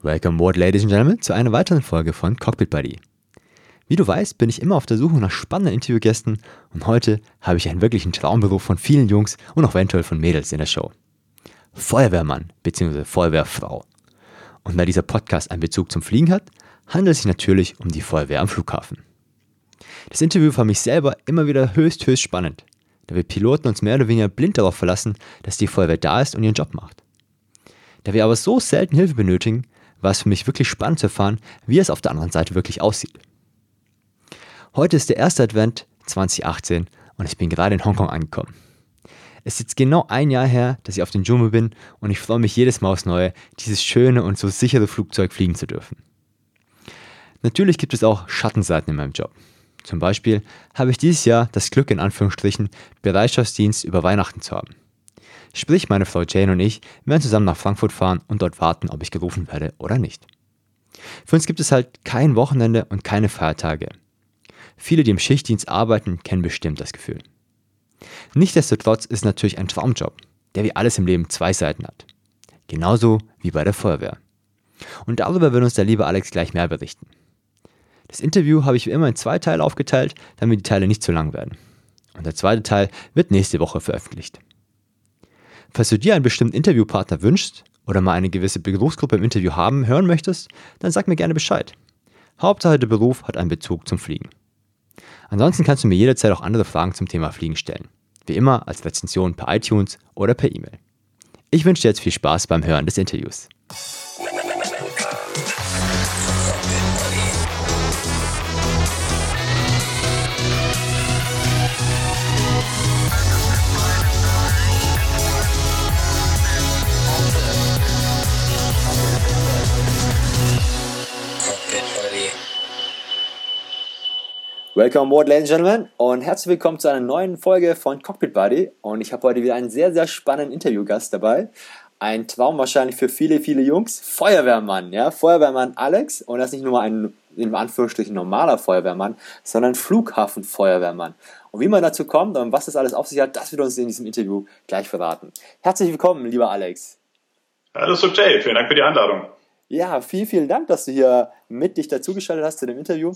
Welcome aboard, ladies and gentlemen, zu einer weiteren Folge von Cockpit Buddy. Wie du weißt, bin ich immer auf der Suche nach spannenden Interviewgästen und heute habe ich einen wirklichen Traumberuf von vielen Jungs und auch eventuell von Mädels in der Show. Feuerwehrmann bzw. Feuerwehrfrau. Und da dieser Podcast einen Bezug zum Fliegen hat, handelt es sich natürlich um die Feuerwehr am Flughafen. Das Interview fand mich selber immer wieder höchst, höchst spannend, da wir Piloten uns mehr oder weniger blind darauf verlassen, dass die Feuerwehr da ist und ihren Job macht. Da wir aber so selten Hilfe benötigen, war es für mich wirklich spannend zu erfahren, wie es auf der anderen Seite wirklich aussieht. Heute ist der erste Advent 2018 und ich bin gerade in Hongkong angekommen. Es ist jetzt genau ein Jahr her, dass ich auf den Jume bin und ich freue mich jedes Mal aufs Neue, dieses schöne und so sichere Flugzeug fliegen zu dürfen. Natürlich gibt es auch Schattenseiten in meinem Job. Zum Beispiel habe ich dieses Jahr das Glück in Anführungsstrichen, Bereitschaftsdienst über Weihnachten zu haben. Sprich, meine Frau Jane und ich werden zusammen nach Frankfurt fahren und dort warten, ob ich gerufen werde oder nicht. Für uns gibt es halt kein Wochenende und keine Feiertage. Viele, die im Schichtdienst arbeiten, kennen bestimmt das Gefühl. Nichtsdestotrotz ist natürlich ein Traumjob, der wie alles im Leben zwei Seiten hat. Genauso wie bei der Feuerwehr. Und darüber wird uns der liebe Alex gleich mehr berichten. Das Interview habe ich wie immer in zwei Teile aufgeteilt, damit die Teile nicht zu lang werden. Und der zweite Teil wird nächste Woche veröffentlicht. Falls du dir einen bestimmten Interviewpartner wünschst oder mal eine gewisse Berufsgruppe im Interview haben, hören möchtest, dann sag mir gerne Bescheid. Hauptsache der Beruf hat einen Bezug zum Fliegen. Ansonsten kannst du mir jederzeit auch andere Fragen zum Thema Fliegen stellen. Wie immer als Rezension per iTunes oder per E-Mail. Ich wünsche dir jetzt viel Spaß beim Hören des Interviews. Welcome aboard, ladies and gentlemen, und herzlich willkommen zu einer neuen Folge von Cockpit Buddy. Und ich habe heute wieder einen sehr, sehr spannenden Interviewgast dabei. Ein Traum wahrscheinlich für viele, viele Jungs. Feuerwehrmann, ja, Feuerwehrmann Alex. Und das ist nicht nur ein, in Anführungsstrichen, normaler Feuerwehrmann, sondern Flughafenfeuerwehrmann. Und wie man dazu kommt und was das alles auf sich hat, das wird uns in diesem Interview gleich verraten. Herzlich willkommen, lieber Alex. Hallo, Subjay. Vielen Dank für die Einladung. Ja, vielen, vielen Dank, dass du hier mit dich dazugeschaltet hast zu dem Interview.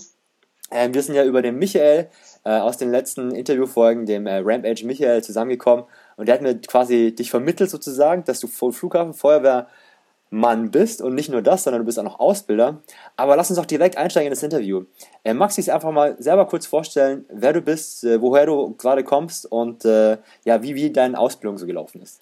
Ähm, wir sind ja über den Michael äh, aus den letzten Interviewfolgen, dem äh, Rampage Michael, zusammengekommen und der hat mir quasi dich vermittelt sozusagen, dass du Flughafen Feuerwehrmann bist und nicht nur das, sondern du bist auch noch Ausbilder. Aber lass uns doch direkt einsteigen in das Interview. Äh, magst du dich einfach mal selber kurz vorstellen, wer du bist, äh, woher du gerade kommst und äh, ja, wie, wie deine Ausbildung so gelaufen ist?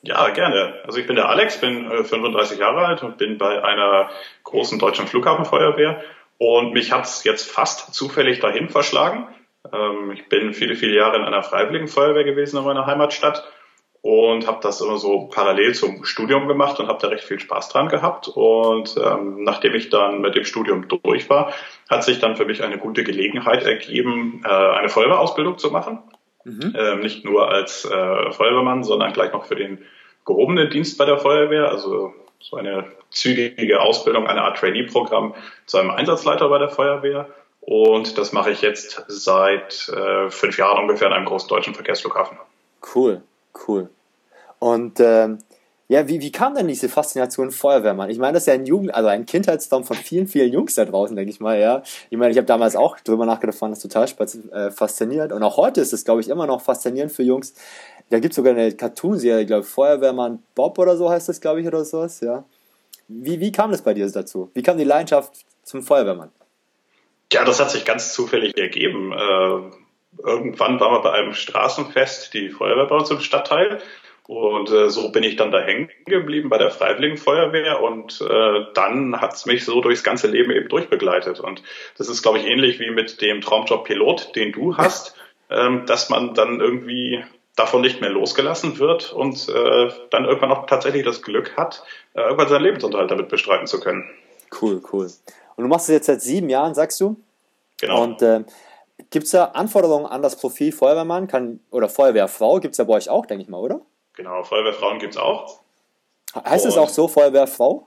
Ja, gerne. Also ich bin der Alex, bin 35 äh, Jahre alt und bin bei einer großen deutschen Flughafenfeuerwehr und mich hat es jetzt fast zufällig dahin verschlagen. Ähm, ich bin viele, viele Jahre in einer freiwilligen Feuerwehr gewesen in meiner Heimatstadt und habe das immer so parallel zum Studium gemacht und habe da recht viel Spaß dran gehabt. Und ähm, nachdem ich dann mit dem Studium durch war, hat sich dann für mich eine gute Gelegenheit ergeben, äh, eine Feuerwehrausbildung zu machen. Mhm. Ähm, nicht nur als äh, Feuerwehrmann, sondern gleich noch für den gehobenen Dienst bei der Feuerwehr, also so eine zügige Ausbildung, eine Art Trainee-Programm zu einem Einsatzleiter bei der Feuerwehr. Und das mache ich jetzt seit äh, fünf Jahren ungefähr in einem großen deutschen Verkehrsflughafen. Cool, cool. Und ähm, ja, wie, wie kam denn diese Faszination Feuerwehrmann? Ich meine, das ist ja ein Jugend, also ein Kindheitstraum von vielen, vielen Jungs da draußen, denke ich mal, ja. Ich meine, ich habe damals auch drüber nachgedacht, fand das total äh, faszinierend. Und auch heute ist es, glaube ich, immer noch faszinierend für Jungs. Da gibt es sogar eine Cartoon-Serie, glaube ich, Feuerwehrmann Bob oder so heißt das, glaube ich, oder sowas, ja. Wie, wie kam das bei dir dazu? Wie kam die Leidenschaft zum Feuerwehrmann? Ja, das hat sich ganz zufällig ergeben. Äh, irgendwann waren wir bei einem Straßenfest, die Feuerwehr im Stadtteil. Und äh, so bin ich dann da hängen geblieben bei der Freiwilligen Feuerwehr und äh, dann hat es mich so durchs ganze Leben eben durchbegleitet. Und das ist, glaube ich, ähnlich wie mit dem Traumjob Pilot, den du hast, ähm, dass man dann irgendwie davon nicht mehr losgelassen wird und äh, dann irgendwann auch tatsächlich das Glück hat, äh, irgendwann seinen Lebensunterhalt damit bestreiten zu können. Cool, cool. Und du machst es jetzt seit sieben Jahren, sagst du? Genau. Und äh, gibt es da Anforderungen an das Profil Feuerwehrmann kann, oder Feuerwehrfrau? Gibt es ja bei euch auch, denke ich mal, oder? Genau, Feuerwehrfrauen gibt es auch. Heißt es auch so, Feuerwehrfrau?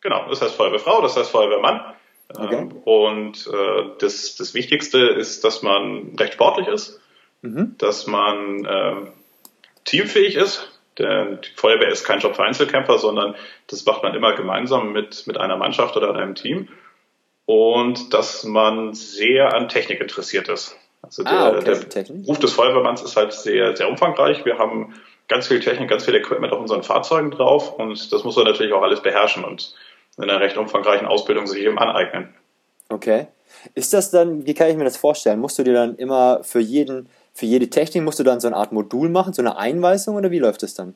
Genau, das heißt Feuerwehrfrau, das heißt Feuerwehrmann. Okay. Ähm, und äh, das, das Wichtigste ist, dass man recht sportlich ist, mhm. dass man äh, teamfähig ist, Denn die Feuerwehr ist kein Job für Einzelkämpfer, sondern das macht man immer gemeinsam mit, mit einer Mannschaft oder einem Team. Und dass man sehr an Technik interessiert ist. Also der, ah, okay. der Ruf des Feuerwehrmanns ist halt sehr, sehr umfangreich. Wir haben ganz viel Technik, ganz viel Equipment auf unseren Fahrzeugen drauf und das muss man natürlich auch alles beherrschen und in einer recht umfangreichen Ausbildung sich eben aneignen. Okay. Ist das dann, wie kann ich mir das vorstellen? Musst du dir dann immer für jeden, für jede Technik musst du dann so eine Art Modul machen, so eine Einweisung oder wie läuft das dann?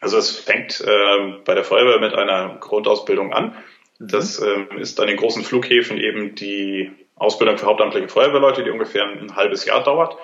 Also es fängt äh, bei der Feuerwehr mit einer Grundausbildung an. Mhm. Das äh, ist an den großen Flughäfen eben die Ausbildung für hauptamtliche Feuerwehrleute, die ungefähr ein halbes Jahr dauert.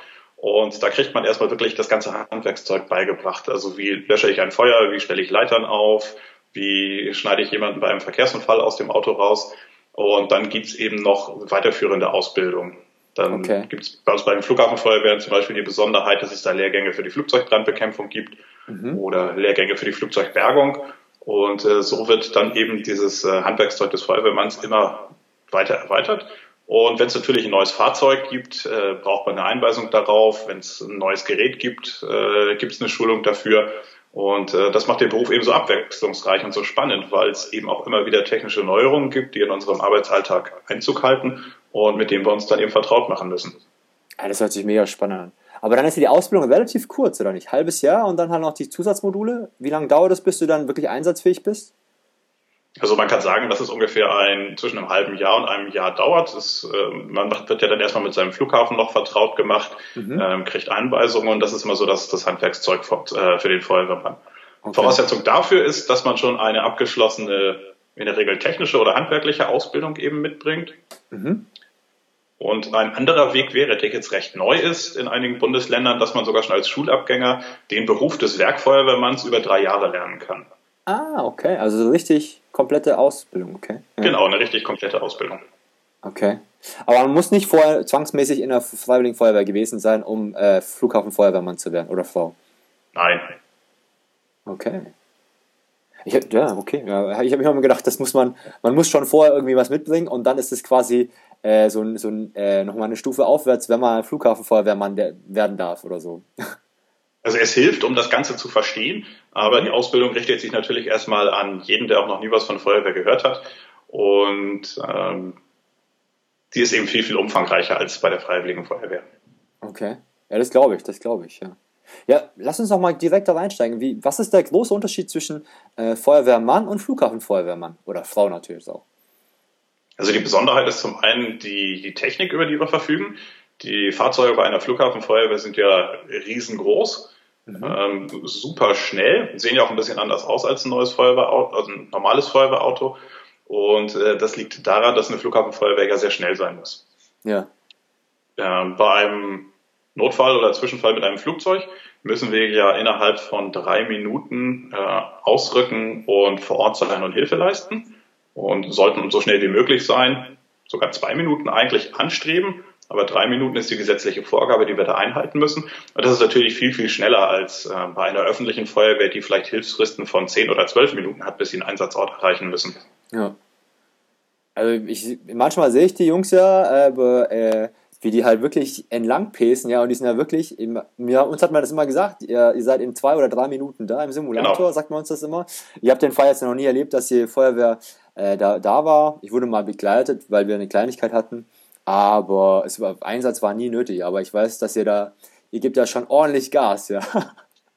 Und da kriegt man erstmal wirklich das ganze Handwerkszeug beigebracht. Also wie lösche ich ein Feuer, wie stelle ich Leitern auf, wie schneide ich jemanden bei einem Verkehrsunfall aus dem Auto raus. Und dann gibt's eben noch weiterführende Ausbildung. Dann okay. gibt's bei uns bei den Flughafenfeuerwehren zum Beispiel die Besonderheit, dass es da Lehrgänge für die Flugzeugbrandbekämpfung gibt mhm. oder Lehrgänge für die Flugzeugbergung. Und äh, so wird dann eben dieses äh, Handwerkszeug des Feuerwehrmanns immer weiter erweitert. Und wenn es natürlich ein neues Fahrzeug gibt, äh, braucht man eine Einweisung darauf. Wenn es ein neues Gerät gibt, äh, gibt es eine Schulung dafür. Und äh, das macht den Beruf eben so abwechslungsreich und so spannend, weil es eben auch immer wieder technische Neuerungen gibt, die in unserem Arbeitsalltag Einzug halten und mit denen wir uns dann eben vertraut machen müssen. Ja, das hört sich mega spannend an. Aber dann ist ja die Ausbildung relativ kurz, oder nicht? Halbes Jahr und dann halt noch die Zusatzmodule. Wie lange dauert es, bis du dann wirklich einsatzfähig bist? Also man kann sagen, dass es ungefähr ein, zwischen einem halben Jahr und einem Jahr dauert. Das, äh, man wird ja dann erstmal mit seinem Flughafen noch vertraut gemacht, mhm. ähm, kriegt Einweisungen und das ist immer so das, das Handwerkszeug für, äh, für den Feuerwehrmann. Okay. Voraussetzung dafür ist, dass man schon eine abgeschlossene, in der Regel technische oder handwerkliche Ausbildung eben mitbringt. Mhm. Und ein anderer Weg wäre, der jetzt recht neu ist in einigen Bundesländern, dass man sogar schon als Schulabgänger den Beruf des Werkfeuerwehrmanns über drei Jahre lernen kann. Ah, okay. Also so richtig komplette Ausbildung, okay. Ja. Genau, eine richtig komplette Ausbildung. Okay. Aber man muss nicht vorher zwangsmäßig in der Freiwilligen Feuerwehr gewesen sein, um äh, Flughafenfeuerwehrmann zu werden oder Frau. Nein. Okay. Ich, ja, okay. Ja, ich habe mir immer gedacht, das muss man, man muss schon vorher irgendwie was mitbringen und dann ist es quasi äh, so, so äh, nochmal eine Stufe aufwärts, wenn man Flughafenfeuerwehrmann werden darf oder so. Also es hilft, um das Ganze zu verstehen, aber die Ausbildung richtet sich natürlich erstmal an jeden, der auch noch nie was von Feuerwehr gehört hat. Und ähm, die ist eben viel, viel umfangreicher als bei der Freiwilligen Feuerwehr. Okay. Ja, das glaube ich, das glaube ich, ja. Ja, lass uns doch mal direkt da reinsteigen. Wie, was ist der große Unterschied zwischen äh, Feuerwehrmann und Flughafenfeuerwehrmann? Oder Frau natürlich auch. Also die Besonderheit ist zum einen die, die Technik, über die wir verfügen. Die Fahrzeuge bei einer Flughafenfeuerwehr sind ja riesengroß. Mhm. Ähm, super schnell, sehen ja auch ein bisschen anders aus als ein neues Feuerwehrauto, also ein normales Feuerwehrauto. Und äh, das liegt daran, dass eine Flughafenfeuerwehr ja sehr schnell sein muss. Ja. Ähm, bei einem Notfall oder Zwischenfall mit einem Flugzeug müssen wir ja innerhalb von drei Minuten äh, ausrücken und vor Ort sein und Hilfe leisten und sollten so schnell wie möglich sein, sogar zwei Minuten eigentlich anstreben. Aber drei Minuten ist die gesetzliche Vorgabe, die wir da einhalten müssen. Und das ist natürlich viel, viel schneller als äh, bei einer öffentlichen Feuerwehr, die vielleicht Hilfsfristen von zehn oder zwölf Minuten hat, bis sie einen Einsatzort erreichen müssen. Ja. Also ich, manchmal sehe ich die Jungs ja, aber äh, wie die halt wirklich entlang pacen, ja, und die sind ja wirklich, im, ja, uns hat man das immer gesagt, ihr, ihr seid in zwei oder drei Minuten da im Simulator, genau. sagt man uns das immer. Ihr habt den Fall jetzt noch nie erlebt, dass die Feuerwehr äh, da, da war. Ich wurde mal begleitet, weil wir eine Kleinigkeit hatten. Aber es war, Einsatz war nie nötig. Aber ich weiß, dass ihr da, ihr gebt ja schon ordentlich Gas, ja.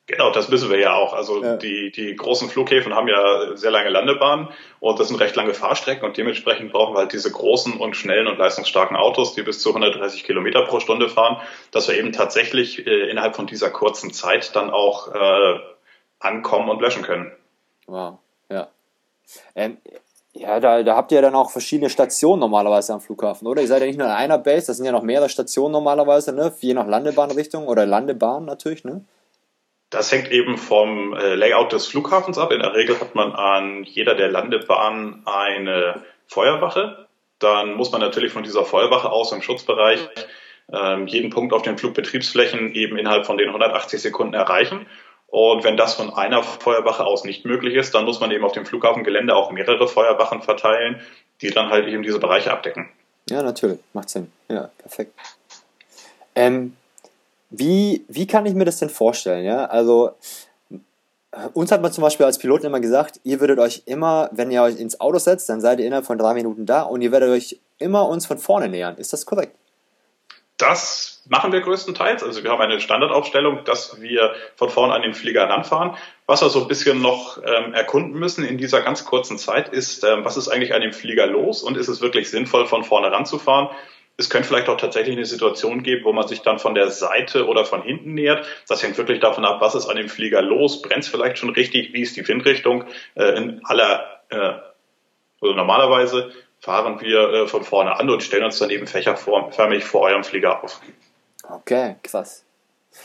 Genau, das wissen wir ja auch. Also ja. die, die großen Flughäfen haben ja sehr lange Landebahnen und das sind recht lange Fahrstrecken und dementsprechend brauchen wir halt diese großen und schnellen und leistungsstarken Autos, die bis zu 130 Kilometer pro Stunde fahren, dass wir eben tatsächlich äh, innerhalb von dieser kurzen Zeit dann auch äh, ankommen und löschen können. Wow, ja. Ähm, ja, da, da habt ihr dann auch verschiedene Stationen normalerweise am Flughafen, oder? Ihr seid ja nicht nur in einer Base, das sind ja noch mehrere Stationen normalerweise, ne? Je nach Landebahnrichtung oder Landebahn natürlich, ne? Das hängt eben vom äh, Layout des Flughafens ab. In der Regel hat man an jeder der Landebahnen eine Feuerwache. Dann muss man natürlich von dieser Feuerwache aus im Schutzbereich ähm, jeden Punkt auf den Flugbetriebsflächen eben innerhalb von den 180 Sekunden erreichen. Und wenn das von einer Feuerwache aus nicht möglich ist, dann muss man eben auf dem Flughafengelände auch mehrere Feuerwachen verteilen, die dann halt eben diese Bereiche abdecken. Ja, natürlich, macht Sinn. Ja, perfekt. Ähm, wie, wie kann ich mir das denn vorstellen? Ja, also uns hat man zum Beispiel als Piloten immer gesagt, ihr würdet euch immer, wenn ihr euch ins Auto setzt, dann seid ihr innerhalb von drei Minuten da und ihr werdet euch immer uns von vorne nähern. Ist das korrekt? Das machen wir größtenteils. Also wir haben eine Standardaufstellung, dass wir von vorne an den Flieger ranfahren. Was wir so ein bisschen noch ähm, erkunden müssen in dieser ganz kurzen Zeit ist, ähm, was ist eigentlich an dem Flieger los und ist es wirklich sinnvoll, von vorne ranzufahren? Es könnte vielleicht auch tatsächlich eine Situation geben, wo man sich dann von der Seite oder von hinten nähert. Das hängt wirklich davon ab, was ist an dem Flieger los, brennt es vielleicht schon richtig, wie ist die Windrichtung. Äh, in aller, äh, also normalerweise fahren wir äh, von vorne an und stellen uns dann eben fächerförmig vor eurem Flieger auf. Okay, krass.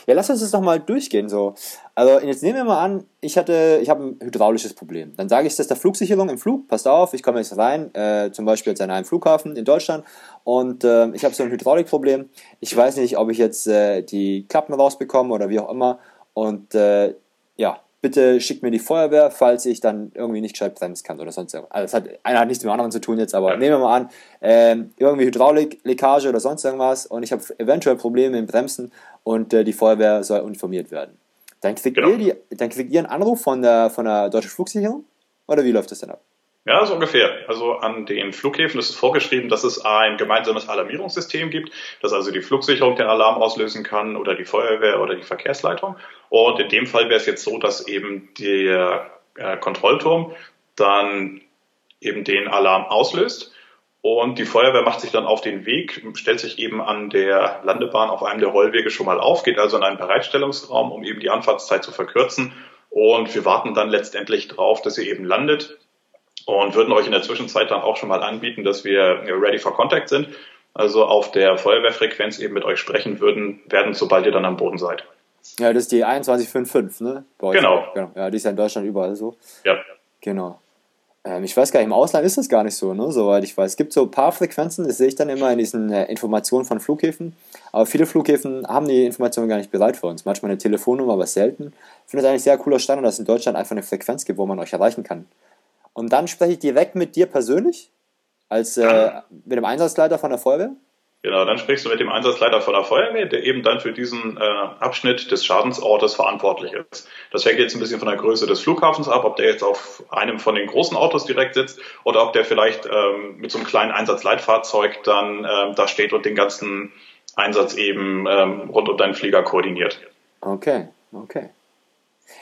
Ja, lass uns das doch mal durchgehen. So. Also jetzt nehmen wir mal an, ich hatte, ich habe ein hydraulisches Problem. Dann sage ich das der Flugsicherung im Flug, passt auf, ich komme jetzt rein, äh, zum Beispiel jetzt an einem Flughafen in Deutschland und äh, ich habe so ein Hydraulikproblem. Ich weiß nicht, ob ich jetzt äh, die Klappen rausbekomme oder wie auch immer. Und äh, ja, bitte schickt mir die Feuerwehr, falls ich dann irgendwie nicht gescheit bremsen kann oder sonst irgendwas. Also das hat, einer hat nichts mit dem anderen zu tun jetzt, aber ja. nehmen wir mal an, ähm, irgendwie Hydraulikleckage oder sonst irgendwas und ich habe eventuell Probleme im Bremsen und äh, die Feuerwehr soll informiert werden. Dann kriegt, genau. ihr die, dann kriegt ihr einen Anruf von der, von der Deutschen Flugsicherung? Oder wie läuft das denn ab? Ja, so ungefähr. Also an den Flughäfen ist es vorgeschrieben, dass es ein gemeinsames Alarmierungssystem gibt, dass also die Flugsicherung den Alarm auslösen kann oder die Feuerwehr oder die Verkehrsleitung. Und in dem Fall wäre es jetzt so, dass eben der äh, Kontrollturm dann eben den Alarm auslöst. Und die Feuerwehr macht sich dann auf den Weg, stellt sich eben an der Landebahn auf einem der Rollwege schon mal auf, geht also in einen Bereitstellungsraum, um eben die Anfahrtszeit zu verkürzen. Und wir warten dann letztendlich drauf, dass sie eben landet und würden euch in der Zwischenzeit dann auch schon mal anbieten, dass wir ready for contact sind. Also auf der Feuerwehrfrequenz eben mit euch sprechen würden, werden, sobald ihr dann am Boden seid. Ja, das ist die 2155, ne? Genau. genau. Ja, die ist ja in Deutschland überall so. Ja. Genau. Ähm, ich weiß gar nicht, im Ausland ist das gar nicht so, ne? Soweit ich weiß. Es gibt so ein paar Frequenzen, das sehe ich dann immer in diesen äh, Informationen von Flughäfen. Aber viele Flughäfen haben die Informationen gar nicht bereit für uns. Manchmal eine Telefonnummer, aber selten. Ich finde es eigentlich sehr cooler Standard, dass es in Deutschland einfach eine Frequenz gibt, wo man euch erreichen kann. Und dann spreche ich direkt mit dir persönlich, als äh, mit dem Einsatzleiter von der Feuerwehr. Genau, dann sprichst du mit dem Einsatzleiter von der Feuerwehr, der eben dann für diesen äh, Abschnitt des Schadensortes verantwortlich ist. Das hängt jetzt ein bisschen von der Größe des Flughafens ab, ob der jetzt auf einem von den großen Autos direkt sitzt oder ob der vielleicht ähm, mit so einem kleinen Einsatzleitfahrzeug dann ähm, da steht und den ganzen Einsatz eben ähm, rund um deinen Flieger koordiniert. Okay, okay.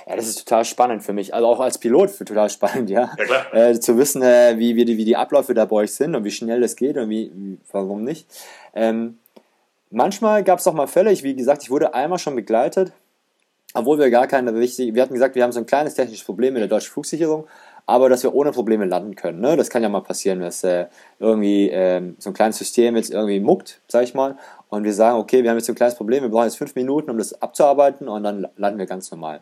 Ja, das ist total spannend für mich. Also auch als Pilot für total spannend, ja. ja klar. Äh, zu wissen, äh, wie, wie, die, wie die Abläufe da bei euch sind und wie schnell das geht und wie, wie warum nicht. Ähm, manchmal gab es auch mal Fälle, ich, wie gesagt, ich wurde einmal schon begleitet, obwohl wir gar keine richtig, wir hatten gesagt, wir haben so ein kleines technisches Problem mit der deutschen Flugsicherung, aber dass wir ohne Probleme landen können. Ne? Das kann ja mal passieren, dass äh, irgendwie ähm, so ein kleines System jetzt irgendwie muckt, sag ich mal, und wir sagen, okay, wir haben jetzt so ein kleines Problem, wir brauchen jetzt fünf Minuten, um das abzuarbeiten und dann landen wir ganz normal.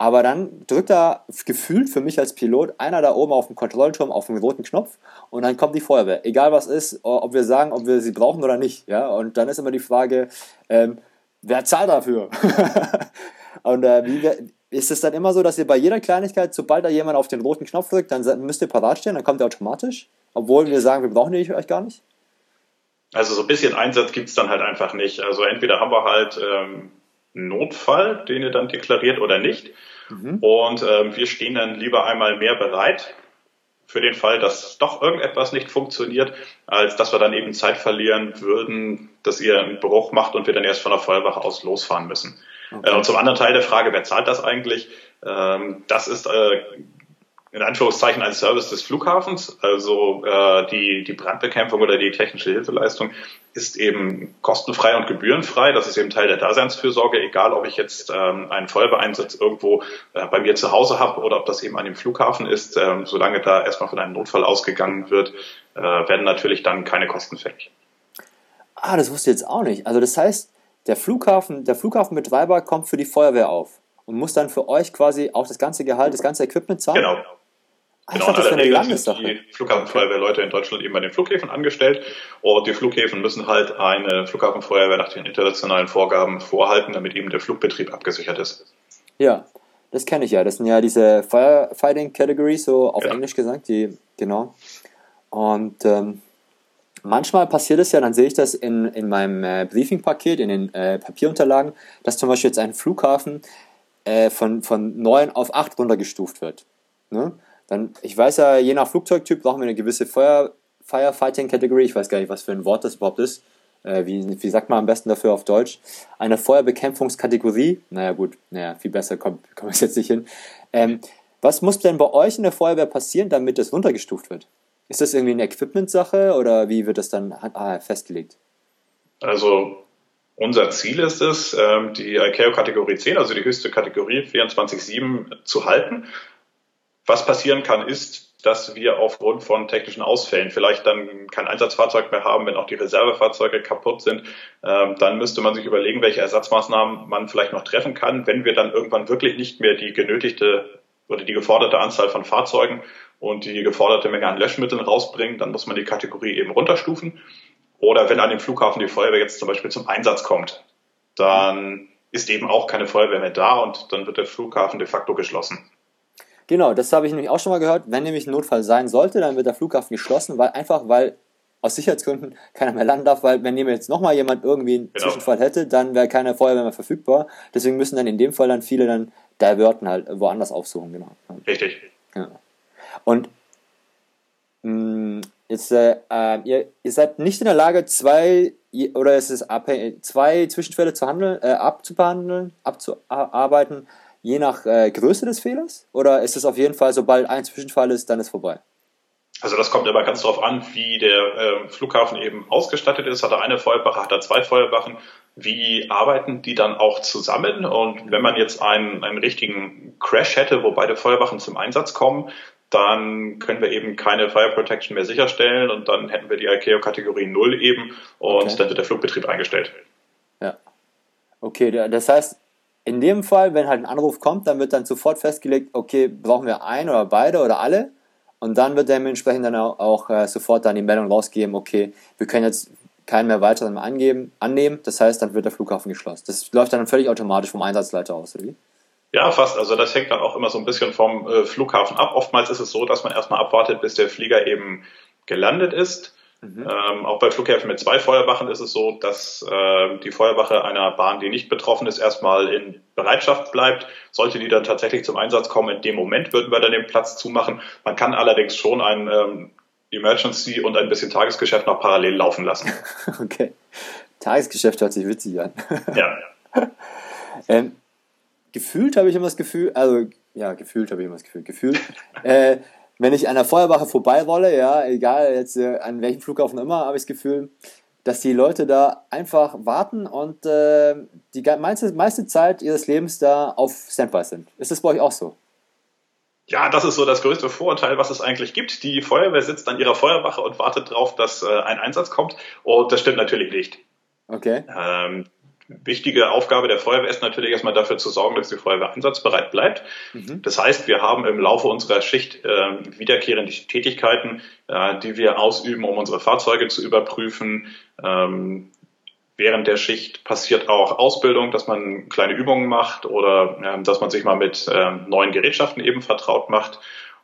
Aber dann drückt da gefühlt für mich als Pilot einer da oben auf dem Kontrollturm auf den roten Knopf und dann kommt die Feuerwehr. Egal was ist, ob wir sagen, ob wir sie brauchen oder nicht. Ja? Und dann ist immer die Frage, ähm, wer zahlt dafür? und äh, wie, ist es dann immer so, dass ihr bei jeder Kleinigkeit, sobald da jemand auf den roten Knopf drückt, dann müsst ihr parat stehen, dann kommt ihr automatisch? Obwohl wir sagen, wir brauchen die euch gar nicht? Also so ein bisschen Einsatz gibt es dann halt einfach nicht. Also entweder haben wir halt ähm, Notfall, den ihr dann deklariert oder nicht. Mhm. Und ähm, wir stehen dann lieber einmal mehr bereit für den Fall, dass doch irgendetwas nicht funktioniert, als dass wir dann eben Zeit verlieren würden, dass ihr einen Bruch macht und wir dann erst von der Feuerwache aus losfahren müssen. Okay. Äh, und zum anderen Teil der Frage, wer zahlt das eigentlich? Ähm, das ist äh, in Anführungszeichen ein Service des Flughafens. Also äh, die, die Brandbekämpfung oder die technische Hilfeleistung ist eben kostenfrei und gebührenfrei. Das ist eben Teil der Daseinsfürsorge, egal ob ich jetzt ähm, einen Feuerwehreinsatz irgendwo äh, bei mir zu Hause habe oder ob das eben an dem Flughafen ist. Ähm, solange da erstmal von einem Notfall ausgegangen wird, äh, werden natürlich dann keine Kosten fällig. Ah, das wusste ich jetzt auch nicht. Also das heißt, der Flughafen, der Flughafenbetreiber kommt für die Feuerwehr auf und muss dann für euch quasi auch das ganze Gehalt, das ganze Equipment zahlen? Genau. Genau, dachte, in aller Regel sind die Flughafenfeuerwehrleute in Deutschland eben bei den Flughäfen angestellt und die Flughäfen müssen halt eine Flughafenfeuerwehr nach den internationalen Vorgaben vorhalten, damit eben der Flugbetrieb abgesichert ist. Ja, das kenne ich ja. Das sind ja diese Firefighting Categories, so auf ja. Englisch gesagt, die, genau. Und ähm, manchmal passiert es ja, dann sehe ich das in, in meinem äh, Briefing-Paket, in den äh, Papierunterlagen, dass zum Beispiel jetzt ein Flughafen äh, von, von 9 auf 8 runtergestuft wird. Ne? Dann, ich weiß ja, je nach Flugzeugtyp brauchen wir eine gewisse Feuer, Firefighting-Kategorie. Ich weiß gar nicht, was für ein Wort das überhaupt ist. Äh, wie, wie sagt man am besten dafür auf Deutsch? Eine Feuerbekämpfungskategorie. Naja, gut, naja, viel besser kommt komm ich jetzt nicht hin. Ähm, was muss denn bei euch in der Feuerwehr passieren, damit das runtergestuft wird? Ist das irgendwie eine Equipment-Sache oder wie wird das dann ah, festgelegt? Also unser Ziel ist es, ähm, die ICAO Kategorie 10, also die höchste Kategorie 24.7 zu halten. Was passieren kann, ist, dass wir aufgrund von technischen Ausfällen vielleicht dann kein Einsatzfahrzeug mehr haben, wenn auch die Reservefahrzeuge kaputt sind. Ähm, dann müsste man sich überlegen, welche Ersatzmaßnahmen man vielleicht noch treffen kann, wenn wir dann irgendwann wirklich nicht mehr die genötigte oder die geforderte Anzahl von Fahrzeugen und die geforderte Menge an Löschmitteln rausbringen, dann muss man die Kategorie eben runterstufen. Oder wenn an dem Flughafen die Feuerwehr jetzt zum Beispiel zum Einsatz kommt, dann ist eben auch keine Feuerwehr mehr da und dann wird der Flughafen de facto geschlossen. Genau, das habe ich nämlich auch schon mal gehört. Wenn nämlich ein Notfall sein sollte, dann wird der Flughafen geschlossen, weil einfach, weil aus Sicherheitsgründen keiner mehr landen darf, weil wenn jetzt nochmal jemand irgendwie einen genau. Zwischenfall hätte, dann wäre keine Feuerwehr mehr verfügbar. Deswegen müssen dann in dem Fall dann viele dann diverten halt woanders aufsuchen, genau. Richtig. Ja. Und mh, mm, jetzt, äh, äh, ihr, ihr seid nicht in der Lage, zwei oder ist es abhängig, zwei Zwischenfälle zu handeln, äh, abzubehandeln, abzuarbeiten, je nach äh, Größe des Fehlers? Oder ist es auf jeden Fall, sobald ein Zwischenfall ist, dann ist vorbei? Also das kommt immer ganz darauf an, wie der äh, Flughafen eben ausgestattet ist. Hat er eine Feuerwache, hat er zwei Feuerwachen? Wie arbeiten die dann auch zusammen? Und wenn man jetzt einen, einen richtigen Crash hätte, wo beide Feuerwachen zum Einsatz kommen, dann können wir eben keine Fire Protection mehr sicherstellen und dann hätten wir die ICAO Kategorie 0 eben und okay. dann wird der Flugbetrieb eingestellt. Ja. Okay, das heißt, in dem Fall, wenn halt ein Anruf kommt, dann wird dann sofort festgelegt, okay, brauchen wir ein oder beide oder alle? Und dann wird dementsprechend dann auch, auch äh, sofort dann die Meldung rausgeben, okay, wir können jetzt keinen mehr weiteren angeben, annehmen. Das heißt, dann wird der Flughafen geschlossen. Das läuft dann völlig automatisch vom Einsatzleiter aus, oder wie? Ja, fast. Also das hängt dann auch immer so ein bisschen vom äh, Flughafen ab. Oftmals ist es so, dass man erstmal abwartet, bis der Flieger eben gelandet ist. Mhm. Ähm, auch bei Flughäfen mit zwei Feuerwachen ist es so, dass äh, die Feuerwache einer Bahn, die nicht betroffen ist, erstmal in Bereitschaft bleibt. Sollte die dann tatsächlich zum Einsatz kommen, in dem Moment würden wir dann den Platz zumachen. Man kann allerdings schon ein ähm, Emergency und ein bisschen Tagesgeschäft noch parallel laufen lassen. Okay. Tagesgeschäft hört sich witzig an. Ja. ähm, gefühlt habe ich immer das Gefühl, also ja, gefühlt habe ich immer das Gefühl, gefühlt, äh, wenn ich an der Feuerwache vorbeirolle, ja, egal jetzt äh, an welchem Flughafen immer, habe ich das Gefühl, dass die Leute da einfach warten und äh, die meiste, meiste Zeit ihres Lebens da auf Standby sind. Ist das bei euch auch so? Ja, das ist so das größte Vorurteil, was es eigentlich gibt. Die Feuerwehr sitzt an ihrer Feuerwache und wartet darauf, dass äh, ein Einsatz kommt. Und das stimmt natürlich nicht. Okay. Ähm, wichtige Aufgabe der Feuerwehr ist natürlich erstmal dafür zu sorgen, dass die Feuerwehr einsatzbereit bleibt. Mhm. Das heißt, wir haben im Laufe unserer Schicht äh, wiederkehrende Tätigkeiten, äh, die wir ausüben, um unsere Fahrzeuge zu überprüfen. Ähm, während der Schicht passiert auch Ausbildung, dass man kleine Übungen macht oder äh, dass man sich mal mit äh, neuen Gerätschaften eben vertraut macht.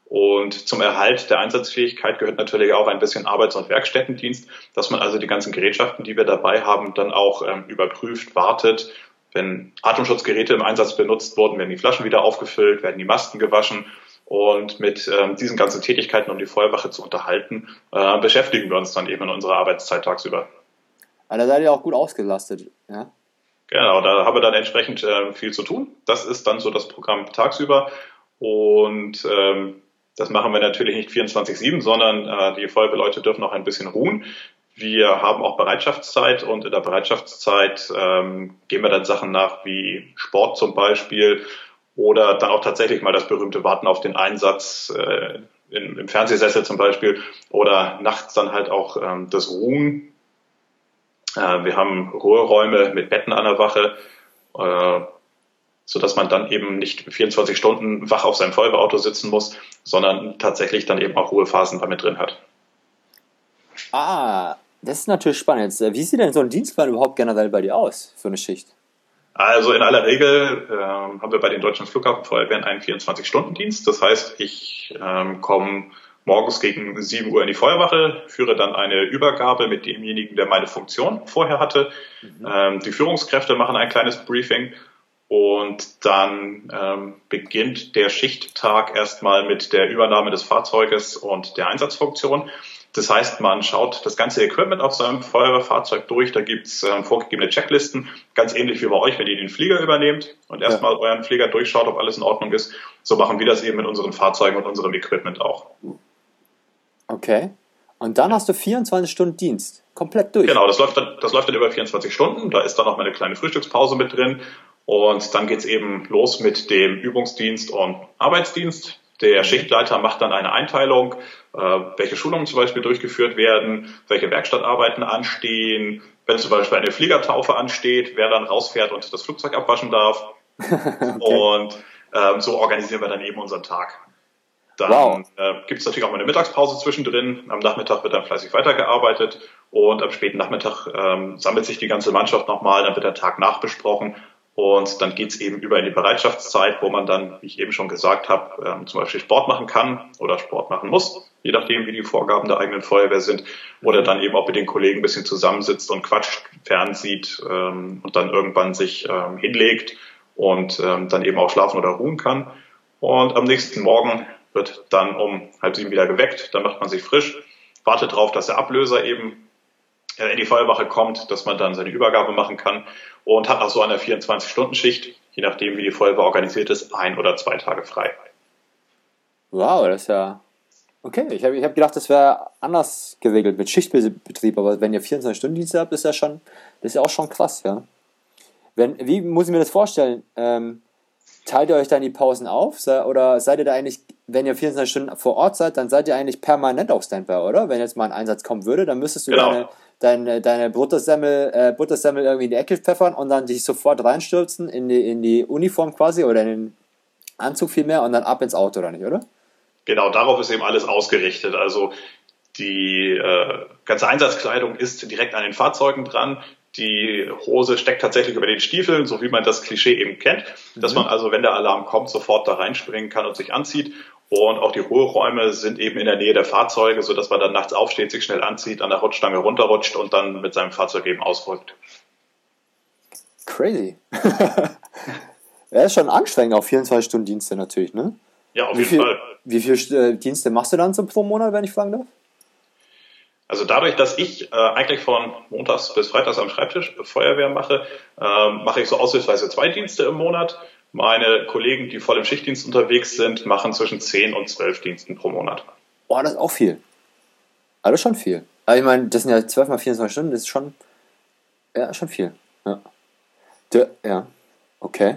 Und zum Erhalt der Einsatzfähigkeit gehört natürlich auch ein bisschen Arbeits- und Werkstättendienst, dass man also die ganzen Gerätschaften, die wir dabei haben, dann auch ähm, überprüft, wartet. Wenn Atemschutzgeräte im Einsatz benutzt wurden, werden die Flaschen wieder aufgefüllt, werden die Masken gewaschen. Und mit ähm, diesen ganzen Tätigkeiten, um die Feuerwache zu unterhalten, äh, beschäftigen wir uns dann eben in unserer Arbeitszeit tagsüber. Aber da seid ihr auch gut ausgelastet, ja? Genau, da haben wir dann entsprechend äh, viel zu tun. Das ist dann so das Programm tagsüber. Und ähm, das machen wir natürlich nicht 24-7, sondern äh, die Feuerwehrleute dürfen auch ein bisschen ruhen. Wir haben auch Bereitschaftszeit und in der Bereitschaftszeit ähm, gehen wir dann Sachen nach wie Sport zum Beispiel oder dann auch tatsächlich mal das berühmte Warten auf den Einsatz äh, in, im Fernsehsessel zum Beispiel oder nachts dann halt auch ähm, das Ruhen. Äh, wir haben Ruheräume mit Betten an der Wache. Äh, so dass man dann eben nicht 24 Stunden wach auf seinem Feuerwehrauto sitzen muss, sondern tatsächlich dann eben auch Ruhephasen damit drin hat. Ah, das ist natürlich spannend. Wie sieht denn so ein Dienstplan überhaupt generell bei dir aus für eine Schicht? Also in aller Regel äh, haben wir bei den deutschen Flughafenfeuerwehren einen 24-Stunden-Dienst. Das heißt, ich ähm, komme morgens gegen 7 Uhr in die Feuerwache, führe dann eine Übergabe mit demjenigen, der meine Funktion vorher hatte. Mhm. Ähm, die Führungskräfte machen ein kleines Briefing Und dann ähm, beginnt der Schichttag erstmal mit der Übernahme des Fahrzeuges und der Einsatzfunktion. Das heißt, man schaut das ganze Equipment auf seinem Feuerwehrfahrzeug durch. Da gibt's äh, vorgegebene Checklisten, ganz ähnlich wie bei euch, wenn ihr den Flieger übernehmt und erstmal ja. euren Flieger durchschaut, ob alles in Ordnung ist. So machen wir das eben mit unseren Fahrzeugen und unserem Equipment auch. Okay. Und dann hast du 24 Stunden Dienst. Komplett durch. Genau, das läuft dann, das läuft dann über 24 Stunden. Da ist dann noch mal eine kleine Frühstückspause mit drin. Und dann geht's eben los mit dem Übungsdienst und Arbeitsdienst. Der. Schichtleiter macht dann eine Einteilung, äh, welche Schulungen zum Beispiel durchgeführt werden, welche Werkstattarbeiten anstehen, wenn zum Beispiel eine Fliegertaufe ansteht, wer dann rausfährt und das Flugzeug abwaschen darf. okay. Und ähm, so organisieren wir dann eben unseren Tag. Dann wow. äh, gibt es natürlich auch mal eine Mittagspause zwischendrin. Am Nachmittag wird dann fleißig weitergearbeitet und am späten Nachmittag ähm, sammelt sich die ganze Mannschaft nochmal, dann wird der Tag nachbesprochen und dann geht's eben über in die Bereitschaftszeit, wo man dann, wie ich eben schon gesagt habe, ähm, zum Beispiel Sport machen kann oder Sport machen muss, je nachdem, wie die Vorgaben der eigenen Feuerwehr sind. Oder dann eben auch mit den Kollegen ein bisschen zusammensitzt und quatscht, fernsieht ähm, und dann irgendwann sich ähm, hinlegt und ähm, dann eben auch schlafen oder ruhen kann. Und am nächsten Morgen wird dann um halb sieben wieder geweckt, dann macht man sich frisch, wartet darauf, dass der Ablöser eben in die Feuerwache kommt, dass man dann seine Übergabe machen kann und hat nach so einer 24-Stunden-Schicht, je nachdem wie die Feuerwehr organisiert ist, ein oder zwei Tage frei. Wow, das ist ja okay. Ich habe ich hab gedacht, das wäre anders geregelt mit Schichtbetrieb, aber wenn ihr 24-Stunden-Dienste habt, ist ja schon, das ist ja auch schon krass, ja. Wenn, wie muss ich mir das vorstellen? Ähm, teilt ihr euch dann die Pausen auf? Oder seid ihr da eigentlich, wenn ihr 24 Stunden vor Ort seid, dann seid ihr eigentlich permanent auf Standby, oder? Wenn jetzt mal ein Einsatz kommen würde, dann müsstest du genau. deine, deine, deine Buttersemmel, äh, Buttersemmel irgendwie in die Ecke pfeffern und dann dich sofort reinstürzen in die, in die Uniform quasi oder in den Anzug vielmehr und dann ab ins Auto, oder nicht, oder? Genau, darauf ist eben alles ausgerichtet. Also die äh, ganze Einsatzkleidung ist direkt an den Fahrzeugen dran. Die Hose steckt tatsächlich über den Stiefeln, so wie man das Klischee eben kennt, dass mhm. man also, wenn der Alarm kommt, sofort da reinspringen kann und sich anzieht. Und auch die Ruheräume sind eben in der Nähe der Fahrzeuge, so dass man dann nachts aufsteht, sich schnell anzieht, an der Rutschstange runterrutscht und dann mit seinem Fahrzeug eben ausrückt. Crazy. Er ist schon anstrengend auf 24 Stunden Dienste natürlich, ne? Ja, auf wie jeden viel, Fall. Wie viele äh, Dienste machst du dann so pro Monat, wenn ich fragen darf? Also dadurch, dass ich äh, eigentlich von montags bis freitags am Schreibtisch Feuerwehr mache, äh, mache ich so aushilfsweise zwei Dienste im Monat. Meine Kollegen, die voll im Schichtdienst unterwegs sind, machen zwischen 10 und 12 Diensten pro Monat. Boah, das ist auch viel. Also schon viel. Aber ich meine, das sind ja 12 mal 24 Stunden, das ist schon, ja, schon viel. Ja. De, ja, okay.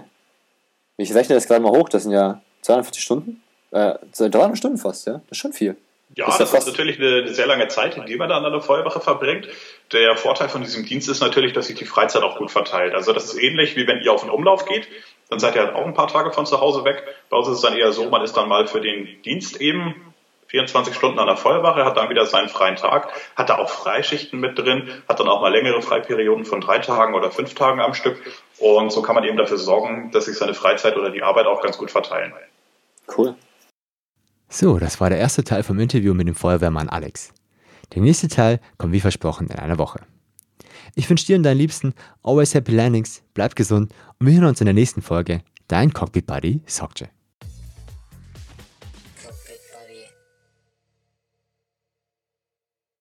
Ich rechne das gerade mal hoch, das sind ja 240 Stunden. Äh, 300 Stunden fast, ja. Das ist schon viel. Ja, das, das ist natürlich eine, sehr lange Zeit, die man dann an der Feuerwache verbringt. Der Vorteil von diesem Dienst ist natürlich, dass sich die Freizeit auch gut verteilt. Also das ist ähnlich wie wenn ihr auf den Umlauf geht, dann seid ihr halt auch ein paar Tage von zu Hause weg. Bei uns ist es dann eher so, man ist dann mal für den Dienst eben 24 Stunden an der Feuerwache, hat dann wieder seinen freien Tag, hat da auch Freischichten mit drin, hat dann auch mal längere Freiperioden von drei Tagen oder fünf Tagen am Stück. Und so kann man eben dafür sorgen, dass sich seine Freizeit oder die Arbeit auch ganz gut verteilen. Cool. So, das war der erste Teil vom Interview mit dem Feuerwehrmann Alex. Der nächste Teil kommt wie versprochen in einer Woche. Ich wünsche dir und deinen Liebsten always happy landings, bleib gesund und wir hören uns in der nächsten Folge. Dein Cockpit Buddy Sokje.